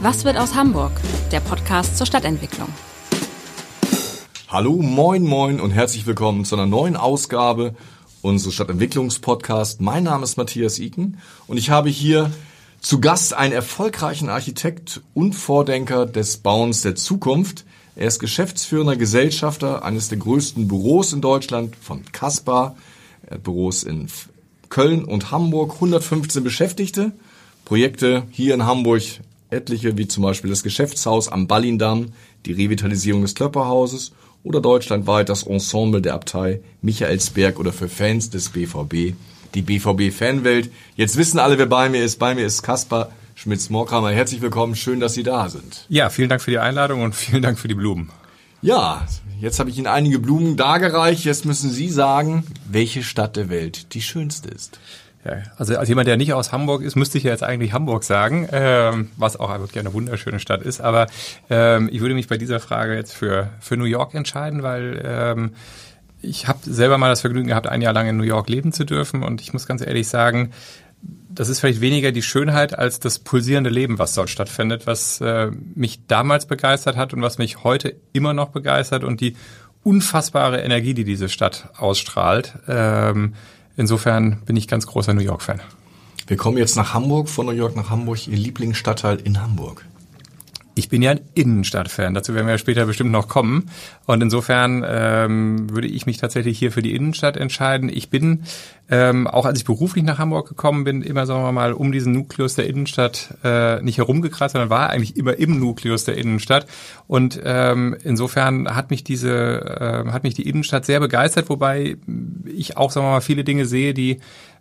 Was wird aus Hamburg? Der Podcast zur Stadtentwicklung. Hallo, moin, moin und herzlich willkommen zu einer neuen Ausgabe unseres Stadtentwicklungspodcasts. Mein Name ist Matthias Iken und ich habe hier zu Gast einen erfolgreichen Architekt und Vordenker des Bauens der Zukunft. Er ist geschäftsführender Gesellschafter eines der größten Büros in Deutschland von Caspar. Er hat Büros in Köln und Hamburg, 115 Beschäftigte. Projekte hier in Hamburg etliche, wie zum Beispiel das Geschäftshaus am Ballindamm, die Revitalisierung des Klöpperhauses oder deutschlandweit das Ensemble der Abtei Michaelsberg oder für Fans des BVB die BVB-Fanwelt. Jetzt wissen alle, wer bei mir ist. Bei mir ist Kaspar Schmitz-Morkramer. Herzlich willkommen. Schön, dass Sie da sind. Ja, vielen Dank für die Einladung und vielen Dank für die Blumen. Ja, jetzt habe ich Ihnen einige Blumen dargereicht. Jetzt müssen Sie sagen, welche Stadt der Welt die schönste ist. Ja, also als jemand, der nicht aus Hamburg ist, müsste ich ja jetzt eigentlich Hamburg sagen, ähm, was auch wirklich eine wunderschöne Stadt ist. Aber ähm, ich würde mich bei dieser Frage jetzt für, für New York entscheiden, weil ähm, ich habe selber mal das Vergnügen gehabt, ein Jahr lang in New York leben zu dürfen. Und ich muss ganz ehrlich sagen, das ist vielleicht weniger die Schönheit als das pulsierende Leben, was dort stattfindet, was äh, mich damals begeistert hat und was mich heute immer noch begeistert und die unfassbare Energie, die diese Stadt ausstrahlt. Ähm, Insofern bin ich ganz großer New York-Fan. Wir kommen jetzt nach Hamburg, von New York nach Hamburg, Ihr Lieblingsstadtteil in Hamburg. Ich bin ja ein Innenstadtfan, dazu werden wir später bestimmt noch kommen. Und insofern ähm, würde ich mich tatsächlich hier für die Innenstadt entscheiden. Ich bin, ähm, auch als ich beruflich nach Hamburg gekommen bin, immer, sagen wir mal, um diesen Nukleus der Innenstadt äh, nicht herumgekreist, sondern war eigentlich immer im Nukleus der Innenstadt. Und ähm, insofern hat mich diese, äh, hat mich die Innenstadt sehr begeistert, wobei ich auch, sagen wir mal, viele Dinge sehe, die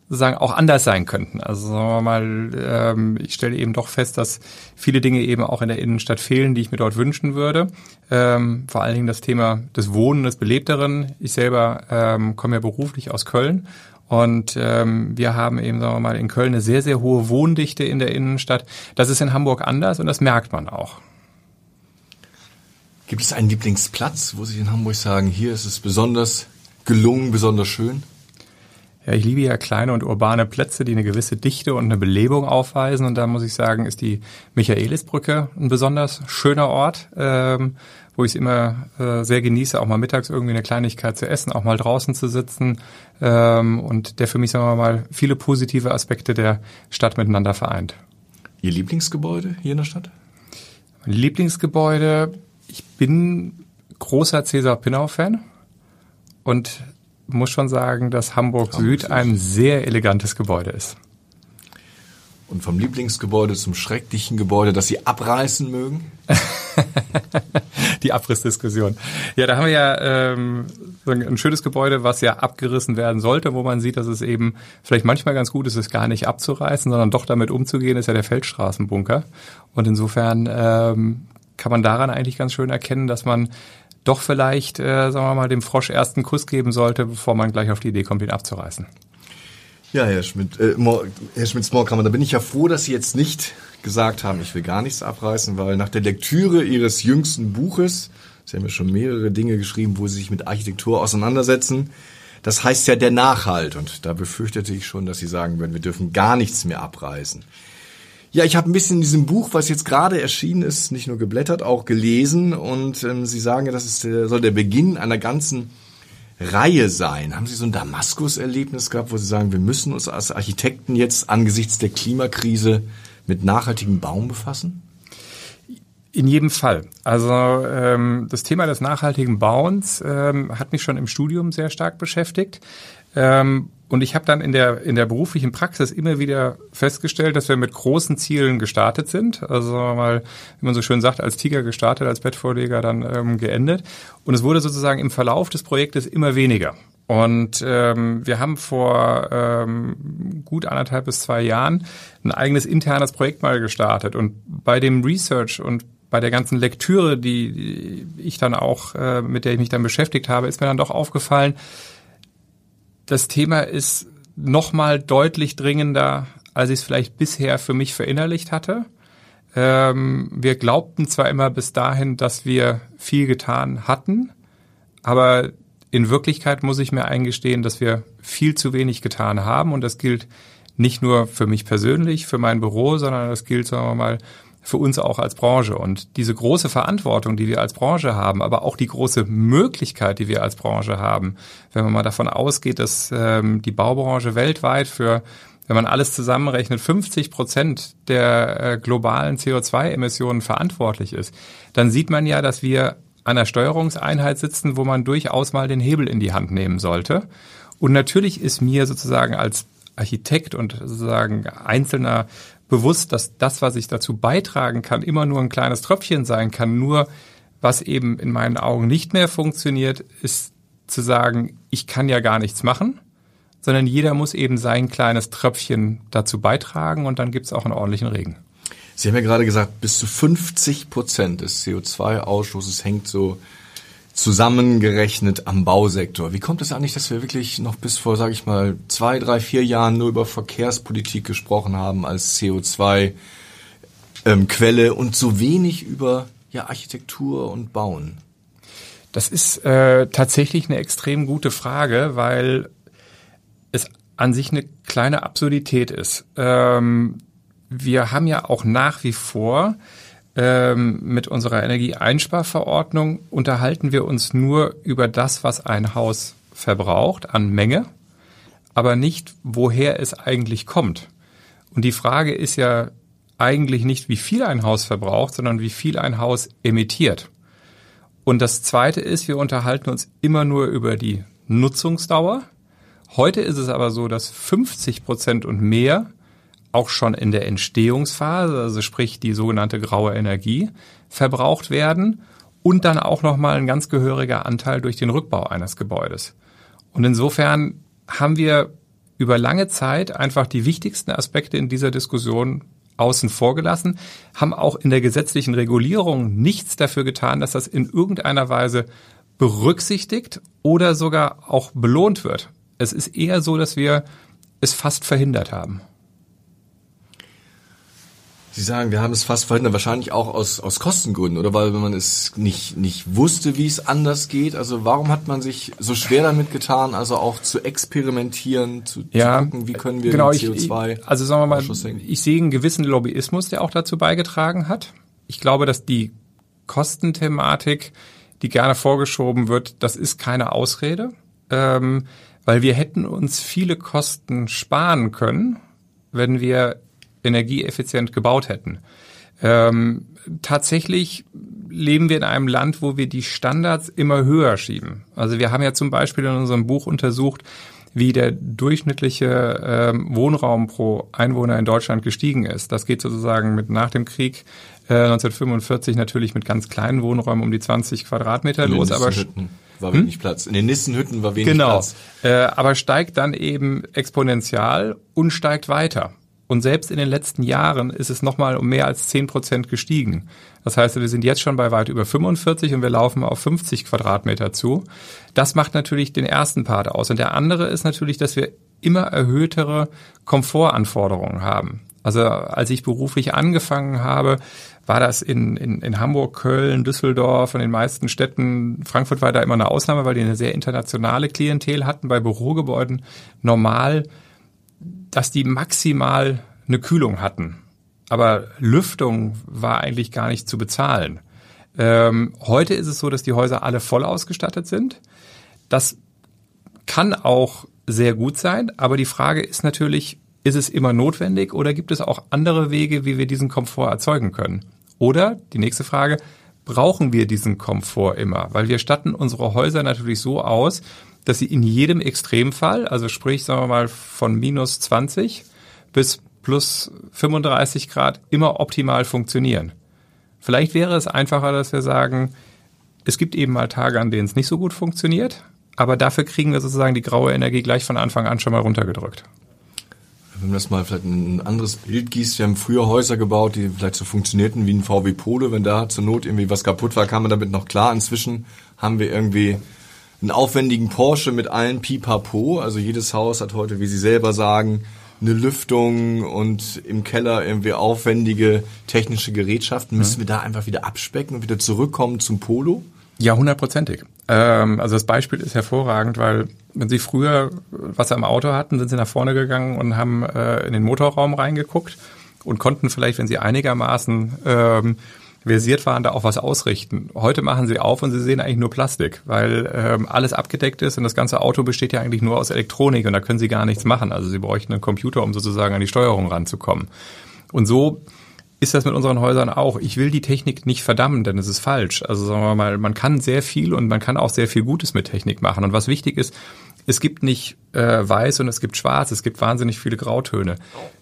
sozusagen auch anders sein könnten. Also sagen wir mal, ähm, ich stelle eben doch fest, dass viele Dinge eben auch in der Innenstadt fehlen, die ich mir dort wünschen würde. Ähm, vor allen Dingen das Thema des Wohnen, des Belebteren. Ich selber ähm, komme ja beruflich aus Köln und ähm, wir haben eben, sagen wir mal, in Köln eine sehr, sehr hohe Wohndichte in der Innenstadt. Das ist in Hamburg anders und das merkt man auch. Gibt es einen Lieblingsplatz, wo Sie in Hamburg sagen, hier ist es besonders gelungen, besonders schön? Ja, ich liebe ja kleine und urbane Plätze, die eine gewisse Dichte und eine Belebung aufweisen. Und da muss ich sagen, ist die Michaelisbrücke ein besonders schöner Ort, ähm, wo ich es immer äh, sehr genieße, auch mal mittags irgendwie eine Kleinigkeit zu essen, auch mal draußen zu sitzen ähm, und der für mich, sagen wir mal, viele positive Aspekte der Stadt miteinander vereint. Ihr Lieblingsgebäude hier in der Stadt? Mein Lieblingsgebäude, ich bin großer Cäsar Pinnau-Fan und muss schon sagen, dass Hamburg, Hamburg Süd ein sehr elegantes Gebäude ist. Und vom Lieblingsgebäude zum schrecklichen Gebäude, das Sie abreißen mögen? Die Abrissdiskussion. Ja, da haben wir ja ähm, ein schönes Gebäude, was ja abgerissen werden sollte, wo man sieht, dass es eben vielleicht manchmal ganz gut ist, es gar nicht abzureißen, sondern doch damit umzugehen, ist ja der Feldstraßenbunker. Und insofern ähm, kann man daran eigentlich ganz schön erkennen, dass man doch vielleicht, äh, sagen wir mal, dem Frosch ersten Kuss geben sollte, bevor man gleich auf die Idee kommt, ihn abzureißen. Ja, Herr Schmidt, äh, Herr Schmidt-Smallkammer, da bin ich ja froh, dass Sie jetzt nicht gesagt haben, ich will gar nichts abreißen, weil nach der Lektüre Ihres jüngsten Buches, Sie haben ja schon mehrere Dinge geschrieben, wo Sie sich mit Architektur auseinandersetzen, das heißt ja der Nachhalt. Und da befürchtete ich schon, dass Sie sagen würden, wir dürfen gar nichts mehr abreißen. Ja, ich habe ein bisschen in diesem Buch, was jetzt gerade erschienen ist, nicht nur geblättert, auch gelesen. Und ähm, Sie sagen ja, das ist, soll der Beginn einer ganzen Reihe sein. Haben Sie so ein Damaskus-Erlebnis gehabt, wo Sie sagen, wir müssen uns als Architekten jetzt angesichts der Klimakrise mit nachhaltigem Baum befassen? In jedem Fall. Also ähm, das Thema des nachhaltigen Bauens ähm, hat mich schon im Studium sehr stark beschäftigt. Ähm, und ich habe dann in der, in der beruflichen Praxis immer wieder festgestellt, dass wir mit großen Zielen gestartet sind. Also mal, wie man so schön sagt, als Tiger gestartet, als Bettvorleger dann ähm, geendet. Und es wurde sozusagen im Verlauf des Projektes immer weniger. Und ähm, wir haben vor ähm, gut anderthalb bis zwei Jahren ein eigenes internes Projekt mal gestartet. Und bei dem Research und bei der ganzen Lektüre, die ich dann auch, äh, mit der ich mich dann beschäftigt habe, ist mir dann doch aufgefallen, das Thema ist nochmal deutlich dringender, als ich es vielleicht bisher für mich verinnerlicht hatte. Ähm, wir glaubten zwar immer bis dahin, dass wir viel getan hatten, aber in Wirklichkeit muss ich mir eingestehen, dass wir viel zu wenig getan haben und das gilt nicht nur für mich persönlich, für mein Büro, sondern das gilt, sagen wir mal, für uns auch als Branche. Und diese große Verantwortung, die wir als Branche haben, aber auch die große Möglichkeit, die wir als Branche haben, wenn man mal davon ausgeht, dass ähm, die Baubranche weltweit für wenn man alles zusammenrechnet, 50 Prozent der äh, globalen CO2-Emissionen verantwortlich ist, dann sieht man ja, dass wir an einer Steuerungseinheit sitzen, wo man durchaus mal den Hebel in die Hand nehmen sollte. Und natürlich ist mir sozusagen als Architekt und sozusagen Einzelner bewusst, dass das, was ich dazu beitragen kann, immer nur ein kleines Tröpfchen sein kann. Nur was eben in meinen Augen nicht mehr funktioniert, ist zu sagen, ich kann ja gar nichts machen, sondern jeder muss eben sein kleines Tröpfchen dazu beitragen und dann gibt's auch einen ordentlichen Regen. Sie haben ja gerade gesagt, bis zu 50 Prozent des CO2-Ausstoßes hängt so zusammengerechnet am Bausektor. Wie kommt es eigentlich, dass wir wirklich noch bis vor, sage ich mal, zwei, drei, vier Jahren nur über Verkehrspolitik gesprochen haben als CO2-Quelle ähm, und so wenig über ja, Architektur und Bauen? Das ist äh, tatsächlich eine extrem gute Frage, weil es an sich eine kleine Absurdität ist. Ähm, wir haben ja auch nach wie vor ähm, mit unserer Energieeinsparverordnung unterhalten wir uns nur über das, was ein Haus verbraucht an Menge, aber nicht, woher es eigentlich kommt. Und die Frage ist ja eigentlich nicht, wie viel ein Haus verbraucht, sondern wie viel ein Haus emittiert. Und das Zweite ist, wir unterhalten uns immer nur über die Nutzungsdauer. Heute ist es aber so, dass 50 Prozent und mehr auch schon in der Entstehungsphase, also sprich die sogenannte graue Energie, verbraucht werden und dann auch nochmal ein ganz gehöriger Anteil durch den Rückbau eines Gebäudes. Und insofern haben wir über lange Zeit einfach die wichtigsten Aspekte in dieser Diskussion außen vor gelassen, haben auch in der gesetzlichen Regulierung nichts dafür getan, dass das in irgendeiner Weise berücksichtigt oder sogar auch belohnt wird. Es ist eher so, dass wir es fast verhindert haben. Sie sagen, wir haben es fast verhindert, wahrscheinlich auch aus, aus Kostengründen oder weil man es nicht, nicht wusste, wie es anders geht. Also warum hat man sich so schwer damit getan, also auch zu experimentieren, zu, ja, zu gucken, wie können wir genau, CO2 ich, Also sagen wir mal, ich sehe einen gewissen Lobbyismus, der auch dazu beigetragen hat. Ich glaube, dass die Kostenthematik, die gerne vorgeschoben wird, das ist keine Ausrede, ähm, weil wir hätten uns viele Kosten sparen können, wenn wir energieeffizient gebaut hätten. Ähm, tatsächlich leben wir in einem Land, wo wir die Standards immer höher schieben. Also wir haben ja zum Beispiel in unserem Buch untersucht, wie der durchschnittliche ähm, Wohnraum pro Einwohner in Deutschland gestiegen ist. Das geht sozusagen mit nach dem Krieg äh, 1945 natürlich mit ganz kleinen Wohnräumen um die 20 Quadratmeter los, aber war wenig hm? Platz. In den Nissenhütten war wenig genau. Platz. Genau, äh, aber steigt dann eben exponentiell und steigt weiter. Und selbst in den letzten Jahren ist es nochmal um mehr als 10 Prozent gestiegen. Das heißt, wir sind jetzt schon bei weit über 45 und wir laufen auf 50 Quadratmeter zu. Das macht natürlich den ersten Part aus. Und der andere ist natürlich, dass wir immer erhöhtere Komfortanforderungen haben. Also als ich beruflich angefangen habe, war das in, in, in Hamburg, Köln, Düsseldorf und den meisten Städten. Frankfurt war da immer eine Ausnahme, weil die eine sehr internationale Klientel hatten. Bei Bürogebäuden normal dass die maximal eine Kühlung hatten. Aber Lüftung war eigentlich gar nicht zu bezahlen. Ähm, heute ist es so, dass die Häuser alle voll ausgestattet sind. Das kann auch sehr gut sein, aber die Frage ist natürlich, ist es immer notwendig oder gibt es auch andere Wege, wie wir diesen Komfort erzeugen können? Oder die nächste Frage, brauchen wir diesen Komfort immer? Weil wir statten unsere Häuser natürlich so aus, dass sie in jedem Extremfall, also sprich, sagen wir mal, von minus 20 bis plus 35 Grad immer optimal funktionieren. Vielleicht wäre es einfacher, dass wir sagen, es gibt eben mal Tage, an denen es nicht so gut funktioniert, aber dafür kriegen wir sozusagen die graue Energie gleich von Anfang an schon mal runtergedrückt. Wenn man das mal vielleicht ein anderes Bild gießt, wir haben früher Häuser gebaut, die vielleicht so funktionierten wie ein VW Pole. Wenn da zur Not irgendwie was kaputt war, kam man damit noch klar. Inzwischen haben wir irgendwie einen aufwendigen Porsche mit allen Pipapo. Also jedes Haus hat heute, wie Sie selber sagen, eine Lüftung und im Keller irgendwie aufwendige technische Gerätschaften. Müssen mhm. wir da einfach wieder abspecken und wieder zurückkommen zum Polo? Ja, hundertprozentig. Ähm, also das Beispiel ist hervorragend, weil wenn Sie früher Wasser im Auto hatten, sind Sie nach vorne gegangen und haben äh, in den Motorraum reingeguckt und konnten vielleicht, wenn sie einigermaßen ähm, versiert waren, da auch was ausrichten. Heute machen sie auf und sie sehen eigentlich nur Plastik, weil ähm, alles abgedeckt ist und das ganze Auto besteht ja eigentlich nur aus Elektronik und da können sie gar nichts machen. Also sie bräuchten einen Computer, um sozusagen an die Steuerung ranzukommen. Und so ist das mit unseren Häusern auch. Ich will die Technik nicht verdammen, denn es ist falsch. Also sagen wir mal, man kann sehr viel und man kann auch sehr viel Gutes mit Technik machen. Und was wichtig ist, es gibt nicht äh, weiß und es gibt schwarz, es gibt wahnsinnig viele Grautöne.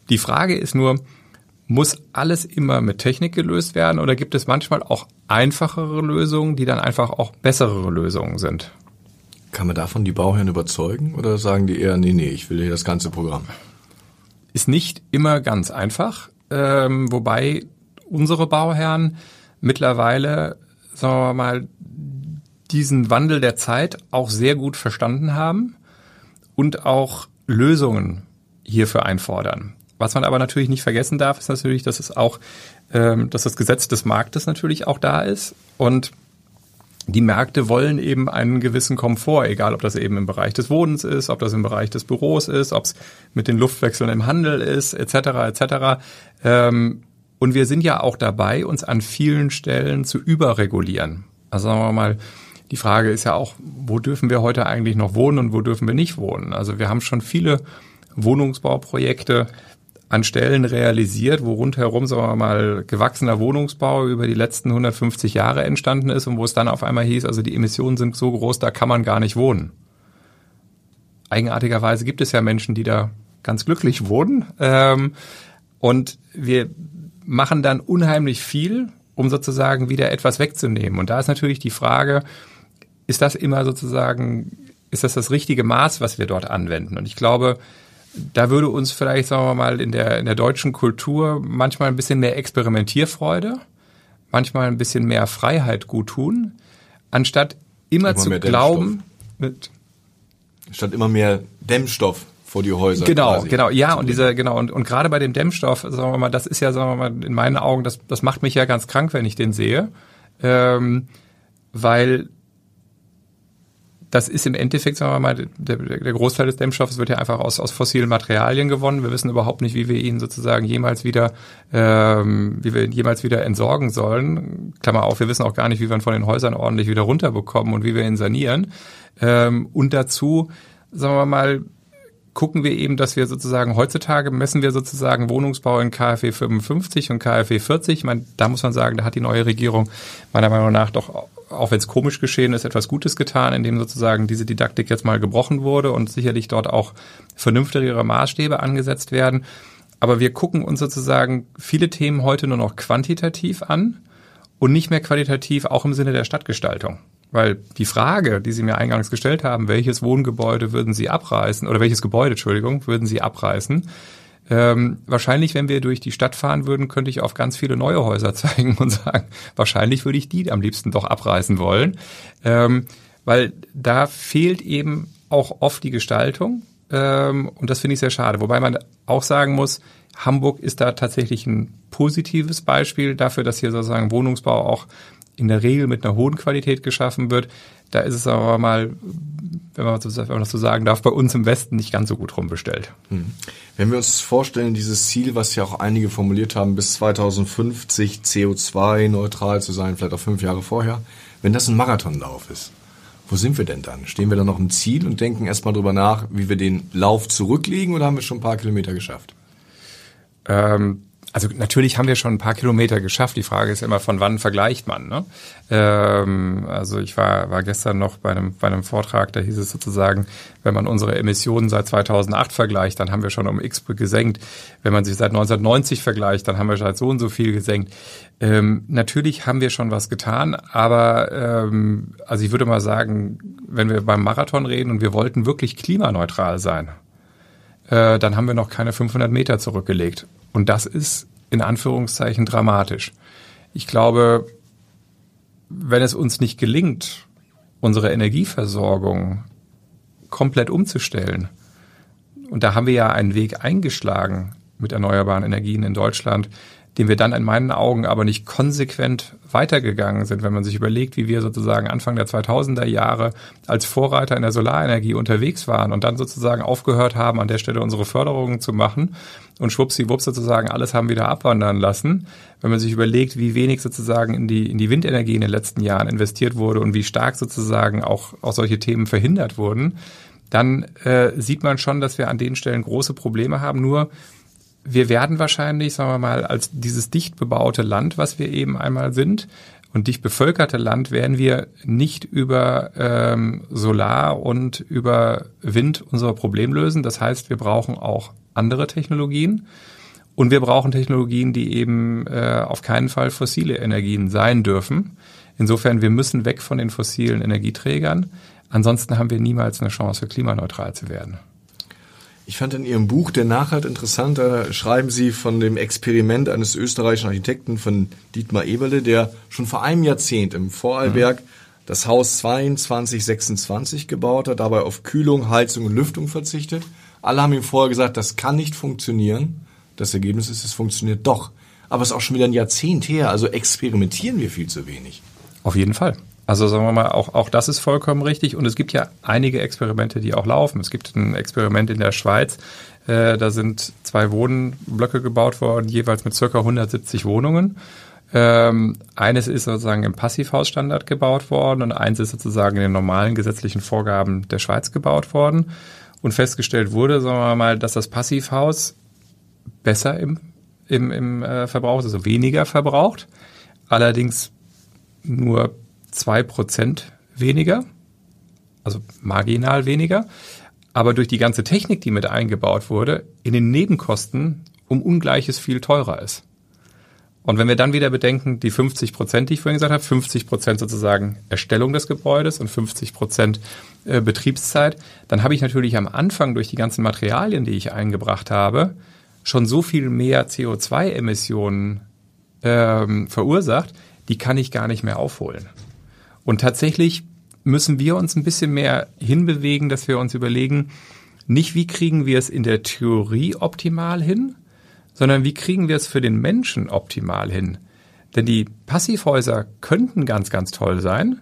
Die Frage ist nur, muss alles immer mit Technik gelöst werden oder gibt es manchmal auch einfachere Lösungen, die dann einfach auch bessere Lösungen sind? Kann man davon die Bauherren überzeugen oder sagen die eher, nee, nee, ich will hier das ganze Programm? Ist nicht immer ganz einfach, ähm, wobei unsere Bauherren mittlerweile, sagen wir mal, diesen Wandel der Zeit auch sehr gut verstanden haben und auch Lösungen hierfür einfordern. Was man aber natürlich nicht vergessen darf, ist natürlich, dass es auch, ähm, dass das Gesetz des Marktes natürlich auch da ist und die Märkte wollen eben einen gewissen Komfort, egal ob das eben im Bereich des Wohnens ist, ob das im Bereich des Büros ist, ob es mit den Luftwechseln im Handel ist, etc. etc. Ähm, und wir sind ja auch dabei, uns an vielen Stellen zu überregulieren. Also sagen wir mal, die Frage ist ja auch, wo dürfen wir heute eigentlich noch wohnen und wo dürfen wir nicht wohnen? Also wir haben schon viele Wohnungsbauprojekte an Stellen realisiert, wo rundherum, sagen wir mal, gewachsener Wohnungsbau über die letzten 150 Jahre entstanden ist und wo es dann auf einmal hieß, also die Emissionen sind so groß, da kann man gar nicht wohnen. Eigenartigerweise gibt es ja Menschen, die da ganz glücklich wohnen. Ähm, und wir machen dann unheimlich viel, um sozusagen wieder etwas wegzunehmen. Und da ist natürlich die Frage, ist das immer sozusagen, ist das das richtige Maß, was wir dort anwenden? Und ich glaube, da würde uns vielleicht, sagen wir mal, in der, in der deutschen Kultur manchmal ein bisschen mehr Experimentierfreude, manchmal ein bisschen mehr Freiheit gut tun, anstatt immer, immer zu glauben, mit statt immer mehr Dämmstoff vor die Häuser. Genau, quasi. genau, ja, und dieser, genau, und, und gerade bei dem Dämmstoff, sagen wir mal, das ist ja, sagen wir mal, in meinen Augen, das, das macht mich ja ganz krank, wenn ich den sehe. Ähm, weil das ist im Endeffekt, sagen wir mal, der, der Großteil des Dämmstoffes wird ja einfach aus, aus fossilen Materialien gewonnen. Wir wissen überhaupt nicht, wie wir ihn sozusagen jemals wieder, ähm, wie wir ihn jemals wieder entsorgen sollen. Klammer auf, wir wissen auch gar nicht, wie wir ihn von den Häusern ordentlich wieder runterbekommen und wie wir ihn sanieren. Ähm, und dazu, sagen wir mal, gucken wir eben, dass wir sozusagen heutzutage messen wir sozusagen Wohnungsbau in KfW 55 und KfW 40. Ich meine, da muss man sagen, da hat die neue Regierung meiner Meinung nach doch auch wenn es komisch geschehen ist, etwas Gutes getan, indem sozusagen diese Didaktik jetzt mal gebrochen wurde und sicherlich dort auch vernünftigere Maßstäbe angesetzt werden. Aber wir gucken uns sozusagen viele Themen heute nur noch quantitativ an und nicht mehr qualitativ, auch im Sinne der Stadtgestaltung. Weil die Frage, die Sie mir eingangs gestellt haben, welches Wohngebäude würden Sie abreißen, oder welches Gebäude, Entschuldigung, würden Sie abreißen, ähm, wahrscheinlich, wenn wir durch die Stadt fahren würden, könnte ich auf ganz viele neue Häuser zeigen und sagen, wahrscheinlich würde ich die am liebsten doch abreißen wollen, ähm, weil da fehlt eben auch oft die Gestaltung. Ähm, und das finde ich sehr schade. Wobei man auch sagen muss, Hamburg ist da tatsächlich ein positives Beispiel dafür, dass hier sozusagen Wohnungsbau auch in der Regel mit einer hohen Qualität geschaffen wird. Da ist es aber mal, wenn man, das so sagen darf, bei uns im Westen nicht ganz so gut rumbestellt. Hm. Wenn wir uns vorstellen, dieses Ziel, was ja auch einige formuliert haben, bis 2050 CO2-neutral zu sein, vielleicht auch fünf Jahre vorher, wenn das ein Marathonlauf ist, wo sind wir denn dann? Stehen wir dann noch im Ziel und denken erstmal drüber nach, wie wir den Lauf zurücklegen oder haben wir schon ein paar Kilometer geschafft? Ähm, also natürlich haben wir schon ein paar Kilometer geschafft. Die Frage ist immer, von wann vergleicht man. Ne? Ähm, also ich war, war gestern noch bei einem, bei einem Vortrag, da hieß es sozusagen, wenn man unsere Emissionen seit 2008 vergleicht, dann haben wir schon um x gesenkt. Wenn man sich seit 1990 vergleicht, dann haben wir seit so und so viel gesenkt. Ähm, natürlich haben wir schon was getan, aber ähm, also ich würde mal sagen, wenn wir beim Marathon reden und wir wollten wirklich klimaneutral sein, äh, dann haben wir noch keine 500 Meter zurückgelegt. Und das ist in Anführungszeichen dramatisch. Ich glaube, wenn es uns nicht gelingt, unsere Energieversorgung komplett umzustellen, und da haben wir ja einen Weg eingeschlagen mit erneuerbaren Energien in Deutschland, den wir dann in meinen Augen aber nicht konsequent weitergegangen sind, wenn man sich überlegt, wie wir sozusagen Anfang der 2000er Jahre als Vorreiter in der Solarenergie unterwegs waren und dann sozusagen aufgehört haben, an der Stelle unsere Förderungen zu machen und schwuppsiwupps sozusagen alles haben wieder abwandern lassen. Wenn man sich überlegt, wie wenig sozusagen in die, in die Windenergie in den letzten Jahren investiert wurde und wie stark sozusagen auch, auch solche Themen verhindert wurden, dann äh, sieht man schon, dass wir an den Stellen große Probleme haben. Nur wir werden wahrscheinlich, sagen wir mal, als dieses dicht bebaute Land, was wir eben einmal sind, und dicht bevölkerte Land werden wir nicht über ähm, Solar und über Wind unser Problem lösen. Das heißt, wir brauchen auch andere Technologien und wir brauchen Technologien, die eben äh, auf keinen Fall fossile Energien sein dürfen. Insofern, wir müssen weg von den fossilen Energieträgern. Ansonsten haben wir niemals eine Chance, klimaneutral zu werden. Ich fand in Ihrem Buch Der Nachhalt interessant, da schreiben Sie von dem Experiment eines österreichischen Architekten von Dietmar Eberle, der schon vor einem Jahrzehnt im Vorarlberg mhm. das Haus 2226 gebaut hat, dabei auf Kühlung, Heizung und Lüftung verzichtet. Alle haben ihm vorher gesagt, das kann nicht funktionieren. Das Ergebnis ist, es funktioniert doch. Aber es ist auch schon wieder ein Jahrzehnt her, also experimentieren wir viel zu wenig. Auf jeden Fall. Also sagen wir mal, auch, auch das ist vollkommen richtig. Und es gibt ja einige Experimente, die auch laufen. Es gibt ein Experiment in der Schweiz. Äh, da sind zwei Wohnblöcke gebaut worden, jeweils mit circa 170 Wohnungen. Ähm, eines ist sozusagen im Passivhausstandard gebaut worden und eins ist sozusagen in den normalen gesetzlichen Vorgaben der Schweiz gebaut worden. Und festgestellt wurde, sagen wir mal, dass das Passivhaus besser im, im, im äh, Verbrauch, also weniger verbraucht. Allerdings nur zwei Prozent weniger, also marginal weniger, aber durch die ganze Technik, die mit eingebaut wurde, in den Nebenkosten um ungleiches viel teurer ist. Und wenn wir dann wieder bedenken, die 50 Prozent, die ich vorhin gesagt habe, 50 Prozent sozusagen Erstellung des Gebäudes und 50 Prozent äh, Betriebszeit, dann habe ich natürlich am Anfang durch die ganzen Materialien, die ich eingebracht habe, schon so viel mehr CO2-Emissionen ähm, verursacht, die kann ich gar nicht mehr aufholen. Und tatsächlich müssen wir uns ein bisschen mehr hinbewegen, dass wir uns überlegen, nicht wie kriegen wir es in der Theorie optimal hin, sondern wie kriegen wir es für den Menschen optimal hin. Denn die Passivhäuser könnten ganz, ganz toll sein.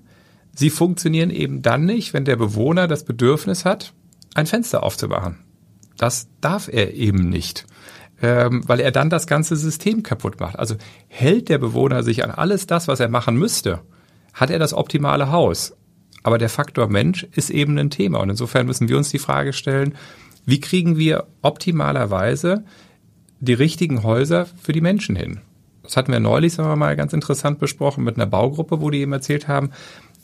Sie funktionieren eben dann nicht, wenn der Bewohner das Bedürfnis hat, ein Fenster aufzumachen. Das darf er eben nicht, ähm, weil er dann das ganze System kaputt macht. Also hält der Bewohner sich an alles das, was er machen müsste, hat er das optimale Haus. Aber der Faktor Mensch ist eben ein Thema. Und insofern müssen wir uns die Frage stellen, wie kriegen wir optimalerweise die richtigen Häuser für die Menschen hin? Das hatten wir neulich, sagen wir mal, ganz interessant besprochen mit einer Baugruppe, wo die eben erzählt haben,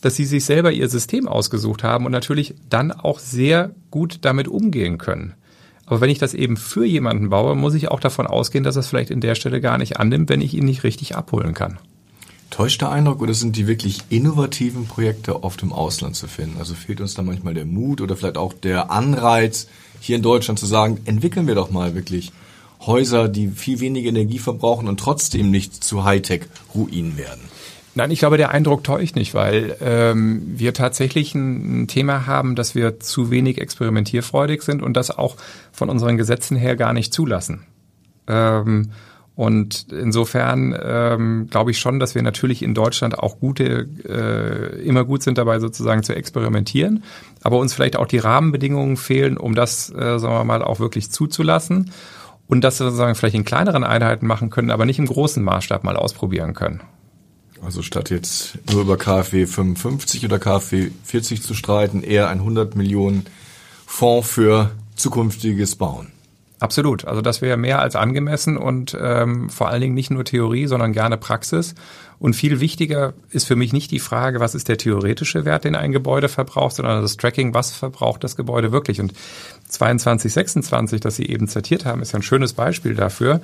dass sie sich selber ihr System ausgesucht haben und natürlich dann auch sehr gut damit umgehen können. Aber wenn ich das eben für jemanden baue, muss ich auch davon ausgehen, dass er es vielleicht in der Stelle gar nicht annimmt, wenn ich ihn nicht richtig abholen kann. Täuscht der Eindruck oder sind die wirklich innovativen Projekte oft im Ausland zu finden? Also fehlt uns da manchmal der Mut oder vielleicht auch der Anreiz, hier in Deutschland zu sagen, entwickeln wir doch mal wirklich Häuser, die viel weniger Energie verbrauchen und trotzdem nicht zu Hightech-Ruinen werden? Nein, ich glaube, der Eindruck täuscht nicht, weil ähm, wir tatsächlich ein, ein, Thema haben, dass wir zu wenig experimentierfreudig sind und das auch von unseren Gesetzen her gar nicht zulassen. Ähm, und insofern ähm, glaube ich schon, dass wir natürlich in Deutschland auch gute, äh, immer gut sind dabei sozusagen zu experimentieren, aber uns vielleicht auch die Rahmenbedingungen fehlen, um das, äh, sagen wir mal, auch wirklich zuzulassen und das sozusagen vielleicht in kleineren Einheiten machen können, aber nicht im großen Maßstab mal ausprobieren können. Also statt jetzt nur über KfW 55 oder KfW 40 zu streiten, eher ein 100 Millionen Fonds für zukünftiges Bauen. Absolut. Also das wäre mehr als angemessen und ähm, vor allen Dingen nicht nur Theorie, sondern gerne Praxis. Und viel wichtiger ist für mich nicht die Frage, was ist der theoretische Wert, den ein Gebäude verbraucht, sondern das Tracking, was verbraucht das Gebäude wirklich. Und 2226, das Sie eben zitiert haben, ist ja ein schönes Beispiel dafür.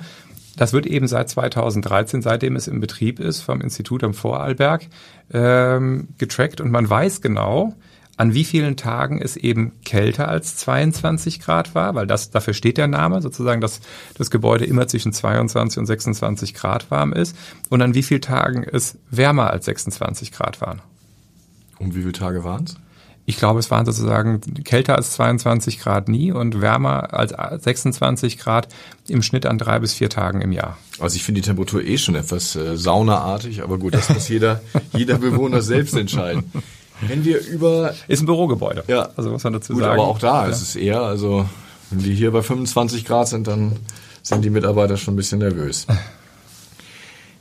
Das wird eben seit 2013, seitdem es im Betrieb ist, vom Institut am Vorarlberg ähm, getrackt und man weiß genau, an wie vielen Tagen es eben kälter als 22 Grad war, weil das dafür steht der Name, sozusagen, dass das Gebäude immer zwischen 22 und 26 Grad warm ist und an wie vielen Tagen es wärmer als 26 Grad waren. Und wie viele Tage waren es? Ich glaube, es waren sozusagen kälter als 22 Grad nie und wärmer als 26 Grad im Schnitt an drei bis vier Tagen im Jahr. Also ich finde die Temperatur eh schon etwas äh, saunaartig, aber gut, das muss jeder, jeder Bewohner selbst entscheiden. Wenn wir über... Ist ein Bürogebäude. Ja. Also muss man dazu gut, sagen. aber auch da ja. ist es eher, also wenn wir hier bei 25 Grad sind, dann sind die Mitarbeiter schon ein bisschen nervös.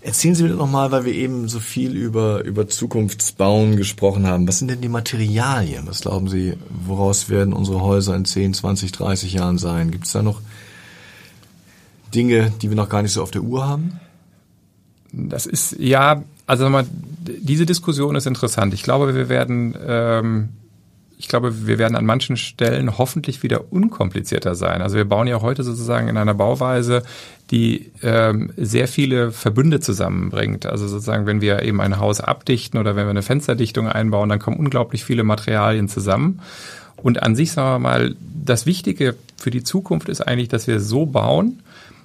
Erzählen Sie mir doch mal, weil wir eben so viel über, über Zukunftsbauen gesprochen haben. Was sind denn die Materialien? Was glauben Sie, woraus werden unsere Häuser in 10, 20, 30 Jahren sein? Gibt es da noch Dinge, die wir noch gar nicht so auf der Uhr haben? Das ist, ja, also mal, diese Diskussion ist interessant. Ich glaube, wir werden ähm, ich glaube, wir werden an manchen Stellen hoffentlich wieder unkomplizierter sein. Also wir bauen ja heute sozusagen in einer Bauweise, die ähm, sehr viele Verbünde zusammenbringt. Also sozusagen, wenn wir eben ein Haus abdichten oder wenn wir eine Fensterdichtung einbauen, dann kommen unglaublich viele Materialien zusammen. Und an sich, sagen wir mal, das Wichtige für die Zukunft ist eigentlich, dass wir so bauen,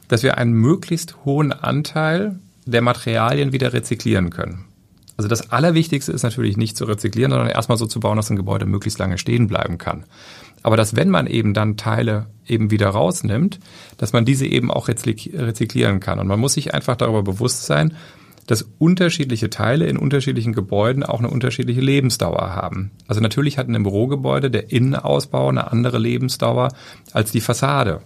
dass wir einen möglichst hohen Anteil der Materialien wieder rezyklieren können. Also das Allerwichtigste ist natürlich nicht zu rezyklieren, sondern erstmal so zu bauen, dass ein Gebäude möglichst lange stehen bleiben kann. Aber dass wenn man eben dann Teile eben wieder rausnimmt, dass man diese eben auch rezyklieren kann. Und man muss sich einfach darüber bewusst sein, dass unterschiedliche Teile in unterschiedlichen Gebäuden auch eine unterschiedliche Lebensdauer haben. Also natürlich hat in einem Bürogebäude der Innenausbau eine andere Lebensdauer als die Fassade.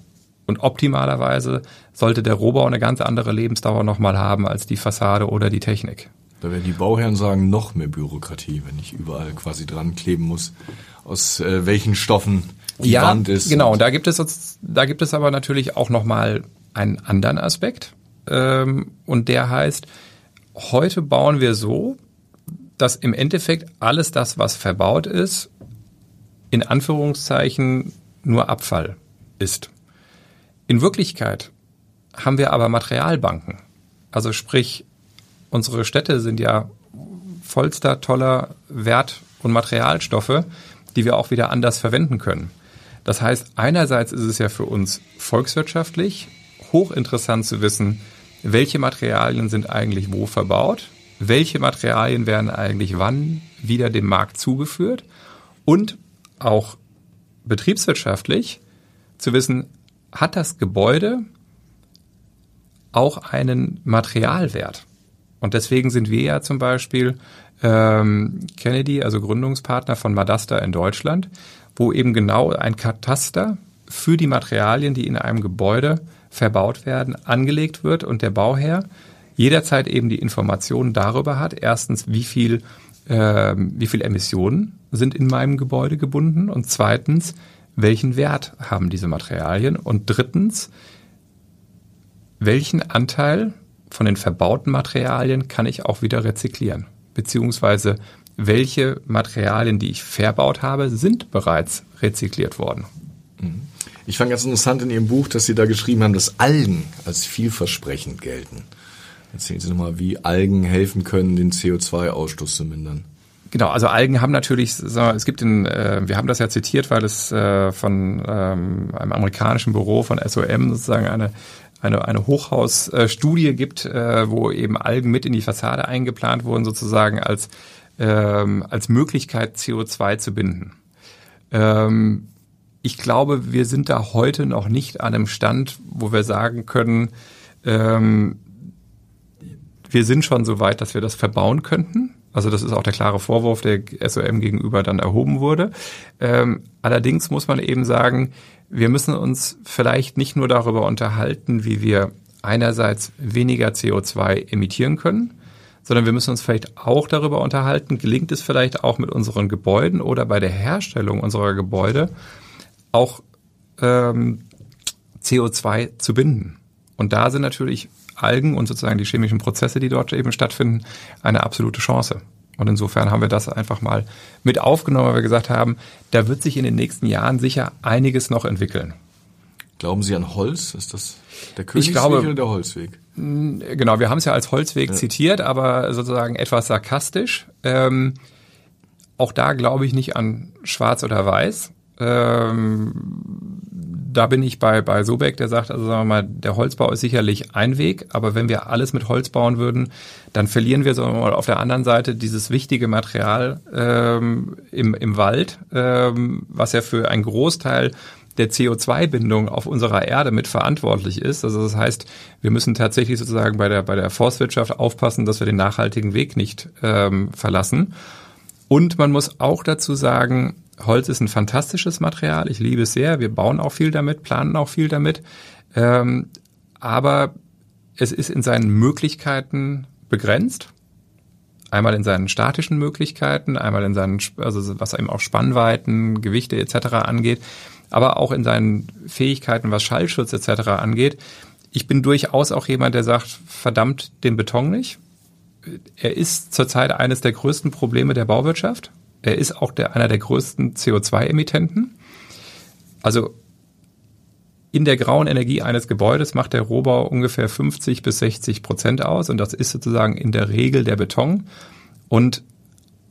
Und optimalerweise sollte der Rohbau eine ganz andere Lebensdauer nochmal haben als die Fassade oder die Technik. Da werden die Bauherren sagen, noch mehr Bürokratie, wenn ich überall quasi dran kleben muss, aus äh, welchen Stoffen die ja, Wand ist. Genau, und da gibt es da gibt es aber natürlich auch nochmal einen anderen Aspekt. Ähm, und der heißt, heute bauen wir so, dass im Endeffekt alles das, was verbaut ist, in Anführungszeichen nur Abfall ist. In Wirklichkeit haben wir aber Materialbanken. Also sprich, unsere Städte sind ja vollster toller Wert- und Materialstoffe, die wir auch wieder anders verwenden können. Das heißt, einerseits ist es ja für uns volkswirtschaftlich hochinteressant zu wissen, welche Materialien sind eigentlich wo verbaut, welche Materialien werden eigentlich wann wieder dem Markt zugeführt und auch betriebswirtschaftlich zu wissen, hat das Gebäude auch einen Materialwert? Und deswegen sind wir ja zum Beispiel ähm, Kennedy, also Gründungspartner von Madasta in Deutschland, wo eben genau ein Kataster für die Materialien, die in einem Gebäude verbaut werden, angelegt wird und der Bauherr jederzeit eben die Informationen darüber hat, erstens, wie viel, äh, wie viel Emissionen sind in meinem Gebäude gebunden und zweitens, welchen Wert haben diese Materialien und drittens, welchen Anteil von den verbauten Materialien kann ich auch wieder rezyklieren. Beziehungsweise welche Materialien, die ich verbaut habe, sind bereits rezykliert worden. Mhm. Ich fand ganz interessant in Ihrem Buch, dass Sie da geschrieben haben, dass Algen als vielversprechend gelten. Erzählen Sie nochmal, wie Algen helfen können, den CO2-Ausstoß zu mindern. Genau, also Algen haben natürlich, es gibt in, äh, wir haben das ja zitiert, weil es äh, von ähm, einem amerikanischen Büro von SOM sozusagen eine eine, eine Hochhausstudie gibt, äh, wo eben Algen mit in die Fassade eingeplant wurden, sozusagen als, ähm, als Möglichkeit CO2 zu binden. Ähm, ich glaube, wir sind da heute noch nicht an einem Stand, wo wir sagen können, wir sind schon so weit, dass wir das verbauen könnten. Also das ist auch der klare Vorwurf, der SOM gegenüber dann erhoben wurde. Ähm, allerdings muss man eben sagen, wir müssen uns vielleicht nicht nur darüber unterhalten, wie wir einerseits weniger CO2 emittieren können, sondern wir müssen uns vielleicht auch darüber unterhalten, gelingt es vielleicht auch mit unseren Gebäuden oder bei der Herstellung unserer Gebäude auch ähm, CO2 zu binden. Und da sind natürlich Algen und sozusagen die chemischen Prozesse, die dort eben stattfinden, eine absolute Chance. Und insofern haben wir das einfach mal mit aufgenommen, weil wir gesagt haben, da wird sich in den nächsten Jahren sicher einiges noch entwickeln. Glauben Sie an Holz? Ist das der Königsweg glaube, oder der Holzweg? Genau, wir haben es ja als Holzweg ja. zitiert, aber sozusagen etwas sarkastisch. Ähm, auch da glaube ich nicht an Schwarz oder Weiß. Ähm, da bin ich bei, bei Sobeck, der sagt, also sagen wir mal, der Holzbau ist sicherlich ein Weg, aber wenn wir alles mit Holz bauen würden, dann verlieren wir, sagen wir mal, auf der anderen Seite dieses wichtige Material ähm, im, im Wald, ähm, was ja für einen Großteil der CO2-Bindung auf unserer Erde mit verantwortlich ist. Also das heißt, wir müssen tatsächlich sozusagen bei der, bei der Forstwirtschaft aufpassen, dass wir den nachhaltigen Weg nicht ähm, verlassen. Und man muss auch dazu sagen, Holz ist ein fantastisches Material. Ich liebe es sehr. Wir bauen auch viel damit, planen auch viel damit. Ähm, aber es ist in seinen Möglichkeiten begrenzt. Einmal in seinen statischen Möglichkeiten, einmal in seinen, also was eben auch Spannweiten, Gewichte etc. angeht, aber auch in seinen Fähigkeiten, was Schallschutz etc. angeht. Ich bin durchaus auch jemand, der sagt, verdammt den Beton nicht. Er ist zurzeit eines der größten Probleme der Bauwirtschaft. Er ist auch der, einer der größten CO2-Emittenten. Also in der grauen Energie eines Gebäudes macht der Rohbau ungefähr 50 bis 60 Prozent aus und das ist sozusagen in der Regel der Beton. Und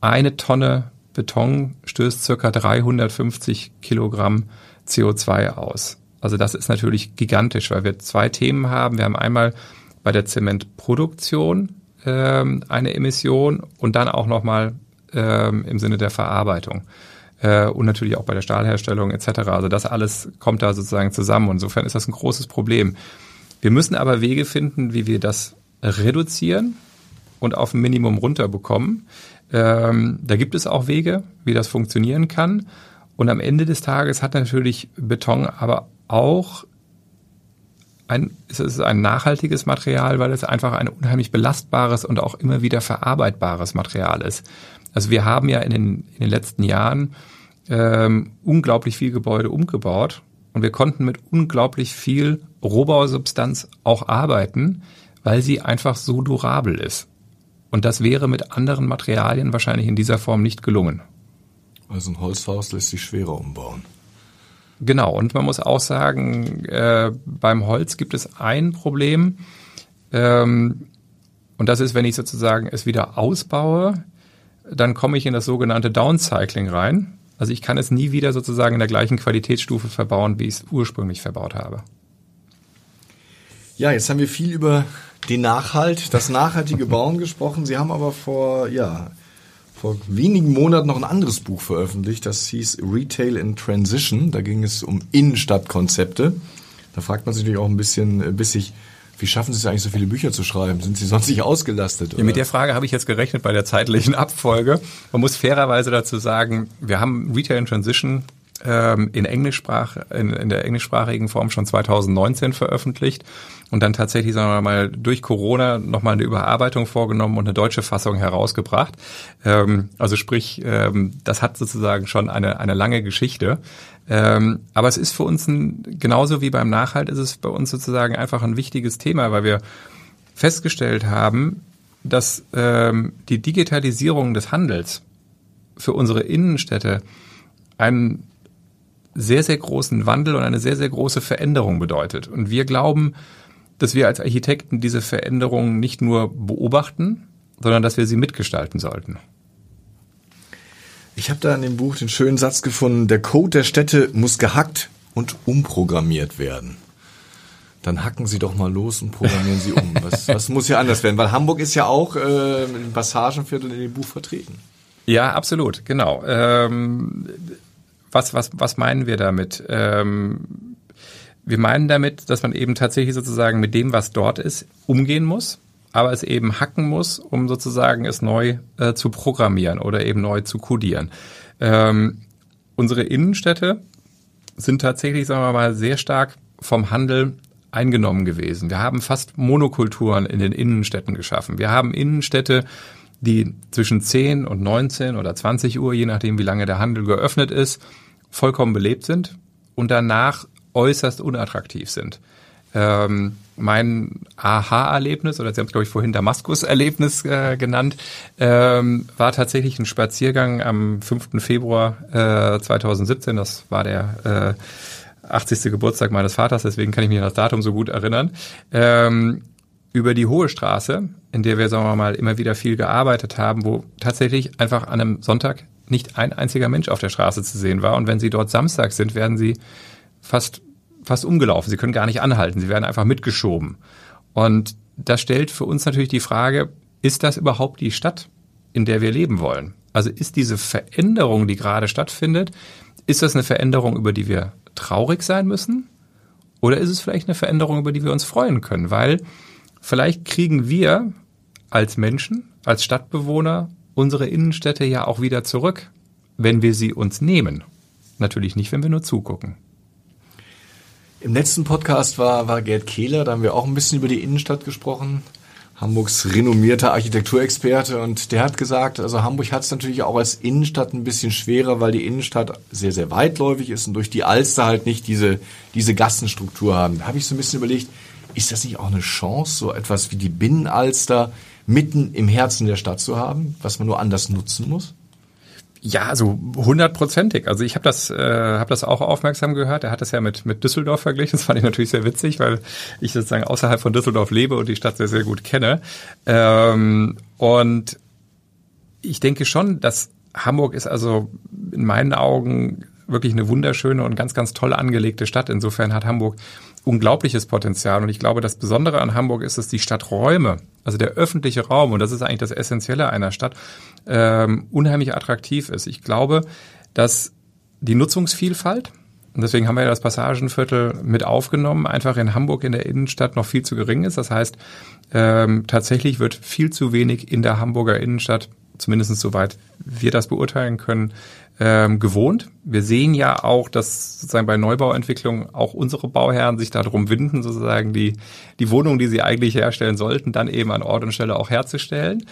eine Tonne Beton stößt circa 350 Kilogramm CO2 aus. Also das ist natürlich gigantisch, weil wir zwei Themen haben. Wir haben einmal bei der Zementproduktion ähm, eine Emission und dann auch nochmal ähm, im Sinne der Verarbeitung. Äh, und natürlich auch bei der Stahlherstellung etc. Also das alles kommt da sozusagen zusammen. insofern ist das ein großes Problem. Wir müssen aber Wege finden, wie wir das reduzieren und auf ein Minimum runterbekommen. Ähm, da gibt es auch Wege, wie das funktionieren kann. Und am Ende des Tages hat natürlich Beton aber auch ein, es ist ein nachhaltiges Material, weil es einfach ein unheimlich belastbares und auch immer wieder verarbeitbares Material ist. Also wir haben ja in den, in den letzten Jahren ähm, unglaublich viel Gebäude umgebaut und wir konnten mit unglaublich viel Rohbausubstanz auch arbeiten, weil sie einfach so durabel ist. Und das wäre mit anderen Materialien wahrscheinlich in dieser Form nicht gelungen. Also ein Holzhaus lässt sich schwerer umbauen. Genau, und man muss auch sagen, äh, beim Holz gibt es ein Problem. Ähm, und das ist, wenn ich sozusagen es wieder ausbaue, dann komme ich in das sogenannte Downcycling rein. Also ich kann es nie wieder sozusagen in der gleichen Qualitätsstufe verbauen, wie ich es ursprünglich verbaut habe. Ja, jetzt haben wir viel über den Nachhalt, das nachhaltige Bauen gesprochen. Sie haben aber vor, ja, vor wenigen Monaten noch ein anderes Buch veröffentlicht, das hieß Retail in Transition. Da ging es um Innenstadtkonzepte. Da fragt man sich natürlich auch ein bisschen äh, bissig, wie schaffen Sie es eigentlich, so viele Bücher zu schreiben? Sind Sie sonst nicht ausgelastet? Ja, mit der Frage habe ich jetzt gerechnet bei der zeitlichen Abfolge. Man muss fairerweise dazu sagen, wir haben Retail in Transition ähm, in, Englischsprach, in, in der englischsprachigen Form schon 2019 veröffentlicht und dann tatsächlich, sagen wir mal, durch Corona nochmal eine Überarbeitung vorgenommen und eine deutsche Fassung herausgebracht. Ähm, also sprich, ähm, das hat sozusagen schon eine, eine lange Geschichte. Ähm, aber es ist für uns ein, genauso wie beim Nachhalt ist es bei uns sozusagen einfach ein wichtiges Thema, weil wir festgestellt haben, dass ähm, die Digitalisierung des Handels für unsere Innenstädte einen sehr, sehr großen Wandel und eine sehr, sehr große Veränderung bedeutet. Und wir glauben, dass wir als Architekten diese Veränderungen nicht nur beobachten, sondern dass wir sie mitgestalten sollten. Ich habe da in dem Buch den schönen Satz gefunden, der Code der Städte muss gehackt und umprogrammiert werden. Dann hacken Sie doch mal los und programmieren Sie um. Was, was muss ja anders werden? Weil Hamburg ist ja auch äh, im Passagenviertel in dem Buch vertreten. Ja, absolut, genau. Ähm, was, was, was meinen wir damit? Ähm, wir meinen damit, dass man eben tatsächlich sozusagen mit dem, was dort ist, umgehen muss, aber es eben hacken muss, um sozusagen es neu äh, zu programmieren oder eben neu zu codieren. Ähm, unsere Innenstädte sind tatsächlich, sagen wir mal, sehr stark vom Handel eingenommen gewesen. Wir haben fast Monokulturen in den Innenstädten geschaffen. Wir haben Innenstädte, die zwischen 10 und 19 oder 20 Uhr, je nachdem wie lange der Handel geöffnet ist, vollkommen belebt sind und danach äußerst unattraktiv sind. Ähm, mein Aha-Erlebnis, oder Sie haben es, glaube ich, vorhin Damaskus-Erlebnis äh, genannt, ähm, war tatsächlich ein Spaziergang am 5. Februar äh, 2017. Das war der äh, 80. Geburtstag meines Vaters, deswegen kann ich mich an das Datum so gut erinnern. Ähm, über die Hohe Straße, in der wir, sagen wir mal, immer wieder viel gearbeitet haben, wo tatsächlich einfach an einem Sonntag nicht ein einziger Mensch auf der Straße zu sehen war. Und wenn Sie dort Samstag sind, werden Sie fast fast umgelaufen. Sie können gar nicht anhalten. Sie werden einfach mitgeschoben. Und das stellt für uns natürlich die Frage, ist das überhaupt die Stadt, in der wir leben wollen? Also ist diese Veränderung, die gerade stattfindet, ist das eine Veränderung, über die wir traurig sein müssen? Oder ist es vielleicht eine Veränderung, über die wir uns freuen können? Weil vielleicht kriegen wir als Menschen, als Stadtbewohner unsere Innenstädte ja auch wieder zurück, wenn wir sie uns nehmen. Natürlich nicht, wenn wir nur zugucken. Im letzten Podcast war, war Gerd Kehler, da haben wir auch ein bisschen über die Innenstadt gesprochen. Hamburgs renommierter Architekturexperte und der hat gesagt, also Hamburg hat es natürlich auch als Innenstadt ein bisschen schwerer, weil die Innenstadt sehr, sehr weitläufig ist und durch die Alster halt nicht diese, diese Gassenstruktur haben. Da habe ich so ein bisschen überlegt, ist das nicht auch eine Chance, so etwas wie die Binnenalster mitten im Herzen der Stadt zu haben, was man nur anders nutzen muss? Ja, so hundertprozentig. Also ich habe das, äh, hab das auch aufmerksam gehört. Er hat das ja mit, mit Düsseldorf verglichen. Das fand ich natürlich sehr witzig, weil ich sozusagen außerhalb von Düsseldorf lebe und die Stadt sehr, sehr gut kenne. Ähm, und ich denke schon, dass Hamburg ist also in meinen Augen wirklich eine wunderschöne und ganz, ganz toll angelegte Stadt. Insofern hat Hamburg unglaubliches Potenzial. Und ich glaube, das Besondere an Hamburg ist, dass die Stadträume, also der öffentliche Raum, und das ist eigentlich das Essentielle einer Stadt, ähm, unheimlich attraktiv ist. Ich glaube, dass die Nutzungsvielfalt, und deswegen haben wir ja das Passagenviertel mit aufgenommen, einfach in Hamburg in der Innenstadt noch viel zu gering ist. Das heißt, ähm, tatsächlich wird viel zu wenig in der Hamburger Innenstadt, zumindest soweit wir das beurteilen können, ähm, gewohnt. Wir sehen ja auch, dass sozusagen bei Neubauentwicklungen auch unsere Bauherren sich darum winden, sozusagen die, die Wohnungen, die sie eigentlich herstellen sollten, dann eben an Ort und Stelle auch herzustellen.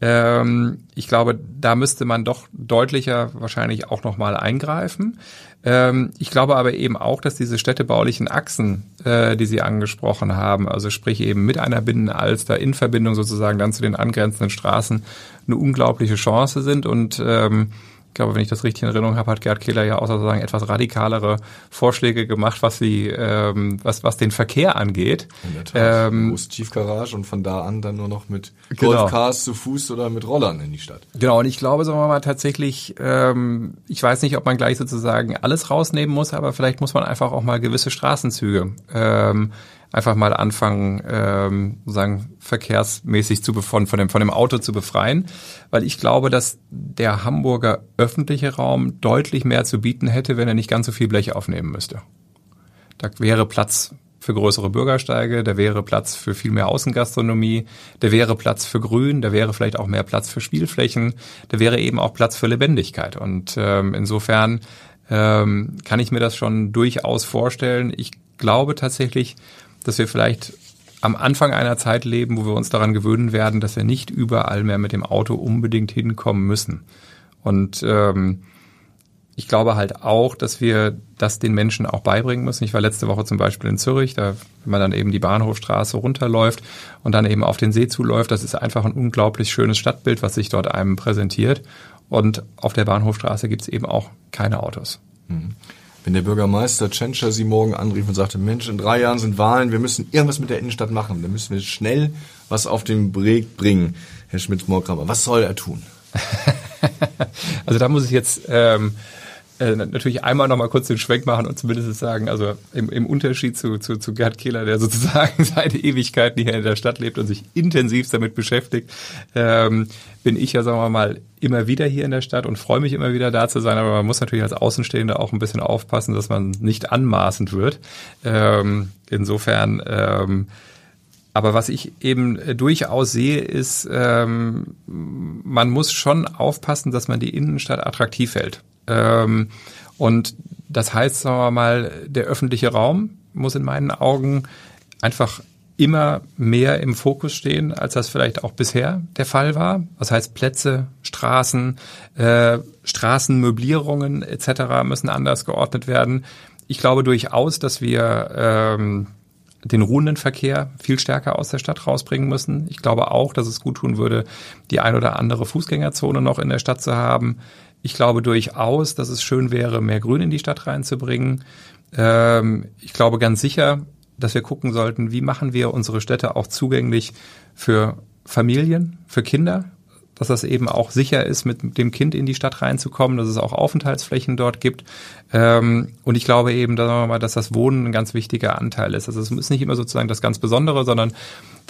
Ähm, ich glaube, da müsste man doch deutlicher wahrscheinlich auch nochmal eingreifen. Ähm, ich glaube aber eben auch, dass diese städtebaulichen Achsen, äh, die Sie angesprochen haben, also sprich eben mit einer Binnenalster in Verbindung sozusagen dann zu den angrenzenden Straßen, eine unglaubliche Chance sind und ähm, ich glaube, wenn ich das richtig in Erinnerung habe, hat Gerd Kehler ja auch sozusagen etwas radikalere Vorschläge gemacht, was die, ähm, was, was den Verkehr angeht. In der Tat. Ähm, Tiefgarage und von da an dann nur noch mit genau. Golfcars zu Fuß oder mit Rollern in die Stadt. Genau, und ich glaube, sagen wir mal tatsächlich, ähm, ich weiß nicht, ob man gleich sozusagen alles rausnehmen muss, aber vielleicht muss man einfach auch mal gewisse Straßenzüge ähm, einfach mal anfangen, ähm, sagen verkehrsmäßig zu von, von dem von dem Auto zu befreien, weil ich glaube, dass der Hamburger öffentliche Raum deutlich mehr zu bieten hätte, wenn er nicht ganz so viel Blech aufnehmen müsste. Da wäre Platz für größere Bürgersteige, da wäre Platz für viel mehr Außengastronomie, da wäre Platz für Grün, da wäre vielleicht auch mehr Platz für Spielflächen, da wäre eben auch Platz für Lebendigkeit. Und ähm, insofern ähm, kann ich mir das schon durchaus vorstellen. Ich glaube tatsächlich, dass wir vielleicht am Anfang einer Zeit leben, wo wir uns daran gewöhnen werden, dass wir nicht überall mehr mit dem Auto unbedingt hinkommen müssen. Und ähm, ich glaube halt auch, dass wir das den Menschen auch beibringen müssen. Ich war letzte Woche zum Beispiel in Zürich, da, wenn man dann eben die Bahnhofstraße runterläuft und dann eben auf den See zuläuft, das ist einfach ein unglaublich schönes Stadtbild, was sich dort einem präsentiert. Und auf der Bahnhofstraße gibt es eben auch keine Autos. Mhm wenn der Bürgermeister Tschentscher Sie morgen anrief und sagte, Mensch, in drei Jahren sind Wahlen, wir müssen irgendwas mit der Innenstadt machen, dann müssen wir schnell was auf den Weg bringen, Herr Schmidt-Morkramer. Was soll er tun? also da muss ich jetzt ähm, äh, natürlich einmal noch mal kurz den Schwenk machen und zumindest sagen, also im, im Unterschied zu, zu, zu Gerd Kehler, der sozusagen seit Ewigkeiten hier in der Stadt lebt und sich intensiv damit beschäftigt, ähm, bin ich ja, sagen wir mal, immer wieder hier in der Stadt und freue mich immer wieder da zu sein, aber man muss natürlich als Außenstehender auch ein bisschen aufpassen, dass man nicht anmaßend wird. Ähm, insofern ähm, aber was ich eben durchaus sehe, ist, ähm, man muss schon aufpassen, dass man die Innenstadt attraktiv hält. Ähm, und das heißt, sagen wir mal, der öffentliche Raum muss in meinen Augen einfach immer mehr im Fokus stehen, als das vielleicht auch bisher der Fall war. Das heißt, Plätze, Straßen, äh, Straßenmöblierungen etc. müssen anders geordnet werden. Ich glaube durchaus, dass wir ähm, den ruhenden Verkehr viel stärker aus der Stadt rausbringen müssen. Ich glaube auch, dass es gut tun würde, die ein oder andere Fußgängerzone noch in der Stadt zu haben. Ich glaube durchaus, dass es schön wäre, mehr Grün in die Stadt reinzubringen. Ähm, ich glaube ganz sicher, dass wir gucken sollten, wie machen wir unsere Städte auch zugänglich für Familien, für Kinder. dass das eben auch sicher ist, mit dem Kind in die Stadt reinzukommen, dass es auch Aufenthaltsflächen dort gibt. Ähm, und ich glaube eben, dass das Wohnen ein ganz wichtiger Anteil ist. Also es ist nicht immer sozusagen das ganz Besondere, sondern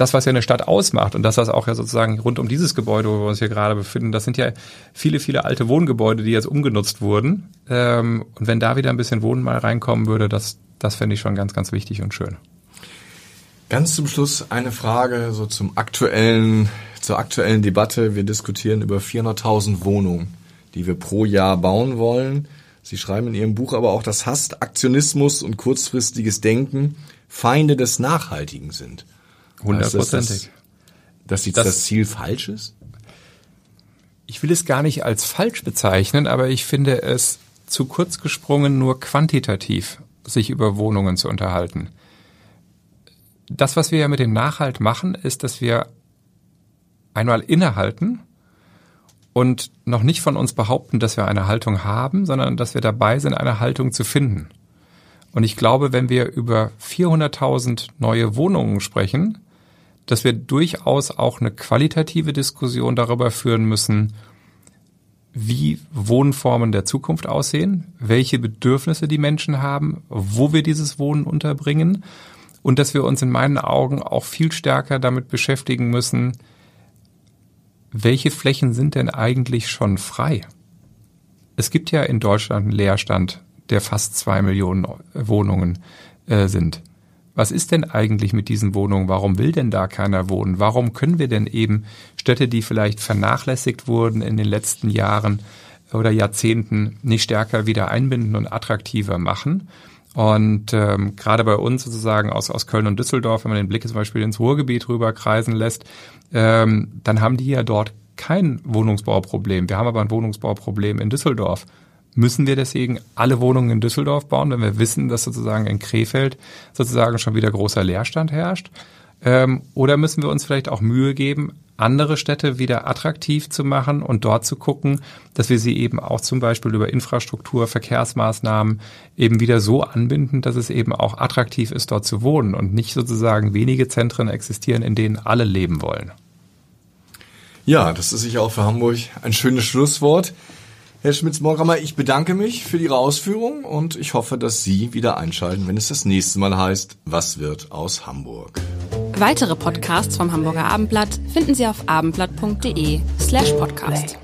das, was ja eine Stadt ausmacht und das, was auch ja sozusagen rund um dieses Gebäude, wo wir uns hier gerade befinden, das sind ja viele, viele alte Wohngebäude, die jetzt umgenutzt wurden. Ähm, und wenn da wieder ein bisschen Wohnen mal reinkommen würde, das, das fände ich schon ganz, ganz wichtig und schön. Ganz zum Schluss eine Frage so zum aktuellen, zur aktuellen Debatte. Wir diskutieren über 400.000 Wohnungen, die wir pro Jahr bauen wollen. Sie schreiben in Ihrem Buch aber auch, dass Hass, Aktionismus und kurzfristiges Denken Feinde des Nachhaltigen sind. Hundertprozentig. Dass, dass das, das Ziel falsch ist? Ich will es gar nicht als falsch bezeichnen, aber ich finde es zu kurz gesprungen, nur quantitativ sich über Wohnungen zu unterhalten das, was wir ja mit dem Nachhalt machen, ist, dass wir einmal innehalten und noch nicht von uns behaupten, dass wir eine Haltung haben, sondern dass wir dabei sind, eine Haltung zu finden. Und ich glaube, wenn wir über 400.000 neue Wohnungen sprechen, dass wir durchaus auch eine qualitative Diskussion darüber führen müssen, wie Wohnformen der Zukunft aussehen, welche Bedürfnisse die Menschen haben, wo wir dieses Wohnen unterbringen und dass wir uns in meinen Augen auch viel stärker damit beschäftigen müssen, welche Flächen sind denn eigentlich schon frei? Es gibt ja in Deutschland einen Leerstand, der fast zwei Millionen Wohnungen äh, sind. Was ist denn eigentlich mit diesen Wohnungen? Warum will denn da keiner wohnen? Warum können wir denn eben Städte, die vielleicht vernachlässigt wurden in den letzten Jahren oder Jahrzehnten, nicht stärker wieder einbinden und attraktiver machen? Und ähm, gerade bei uns sozusagen aus, aus Köln und Düsseldorf, wenn man den Blick zum Beispiel ins Ruhrgebiet rüber kreisen lässt, ähm, dann haben die ja dort kein Wohnungsbauproblem. Wir haben aber ein Wohnungsbauproblem in Düsseldorf. Müssen wir deswegen alle Wohnungen in Düsseldorf bauen, wenn wir wissen, dass sozusagen in Krefeld sozusagen schon wieder großer Leerstand herrscht? Ähm, oder müssen wir uns vielleicht auch Mühe geben, andere Städte wieder attraktiv zu machen und dort zu gucken, dass wir sie eben auch zum Beispiel über Infrastruktur, Verkehrsmaßnahmen eben wieder so anbinden, dass es eben auch attraktiv ist, dort zu wohnen und nicht sozusagen wenige Zentren existieren, in denen alle leben wollen. Ja, das ist sicher auch für Hamburg ein schönes Schlusswort. Herr Schmitz-Morgammer, ich bedanke mich für Ihre Ausführungen und ich hoffe, dass Sie wieder einschalten, wenn es das nächste Mal heißt, was wird aus Hamburg? Weitere Podcasts vom Hamburger Abendblatt finden Sie auf abendblatt.de slash podcast.